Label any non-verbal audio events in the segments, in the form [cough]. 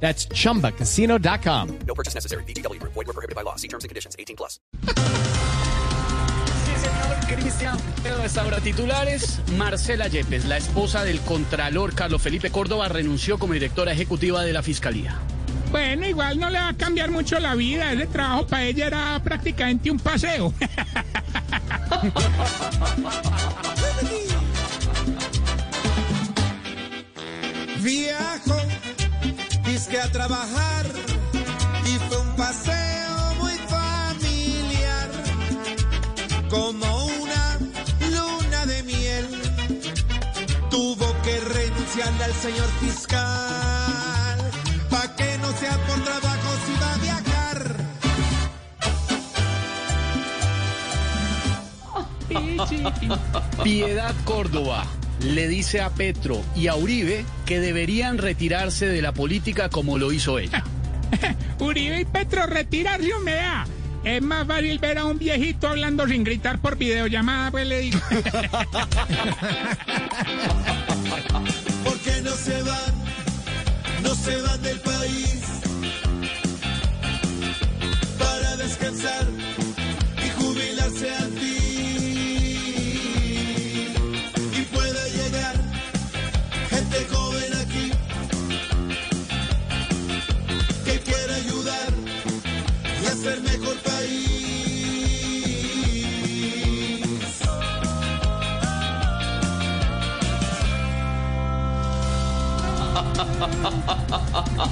That's chumbacasino.com. No purchase necessary. BGW. Void were prohibited by law. See terms and conditions. 18 plus. Sí, señor Cristian. Pero hasta ahora titulares. Marcela Yepes, la esposa del contralor Carlos Felipe Córdoba, renunció como directora ejecutiva de la Fiscalía. Bueno, igual no le va a cambiar mucho la vida. Ese trabajo para ella era prácticamente un paseo. [laughs] Viajo, disque a trabajar y fue un paseo muy familiar, como una luna de miel. Tuvo que renunciarle al señor fiscal, pa' que no sea por trabajo si va a viajar. Piedad Córdoba le dice a Petro y a Uribe que deberían retirarse de la política como lo hizo ella. [laughs] Uribe y Petro retirarse humedad. Es más fácil ver a un viejito hablando sin gritar por videollamada, pues le digo. [laughs] ¿Por qué no se van? No se van del país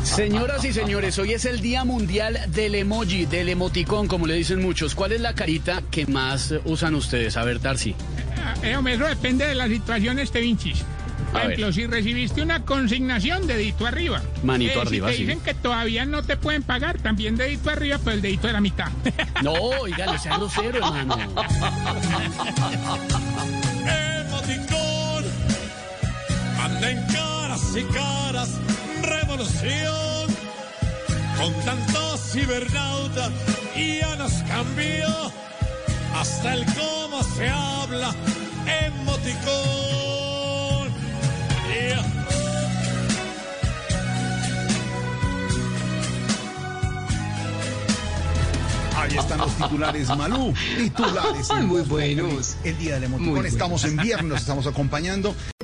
Señoras y señores, hoy es el Día Mundial del Emoji, del emoticón, como le dicen muchos. ¿Cuál es la carita que más usan ustedes? A ver, Tarsi. Eh, hombre, eso depende de la situación, este Vinchis. Por A ver. ejemplo, si recibiste una consignación, dedito arriba. Manito Eh, arriba, Si te sí. dicen que todavía no te pueden pagar, también dedito arriba, pero el dedito de la mitad. [laughs] No, oiga, no sea grosero, hermano. Emoticón, anda en y caras, revolución. Con tanto cibernauta ya nos cambió hasta el cómo se habla. Emoticón. Yeah. Ahí están los titulares, Malú. [laughs] Titulares. en Muy buenos. El día del emoticón. Estamos en viernes, nos estamos acompañando.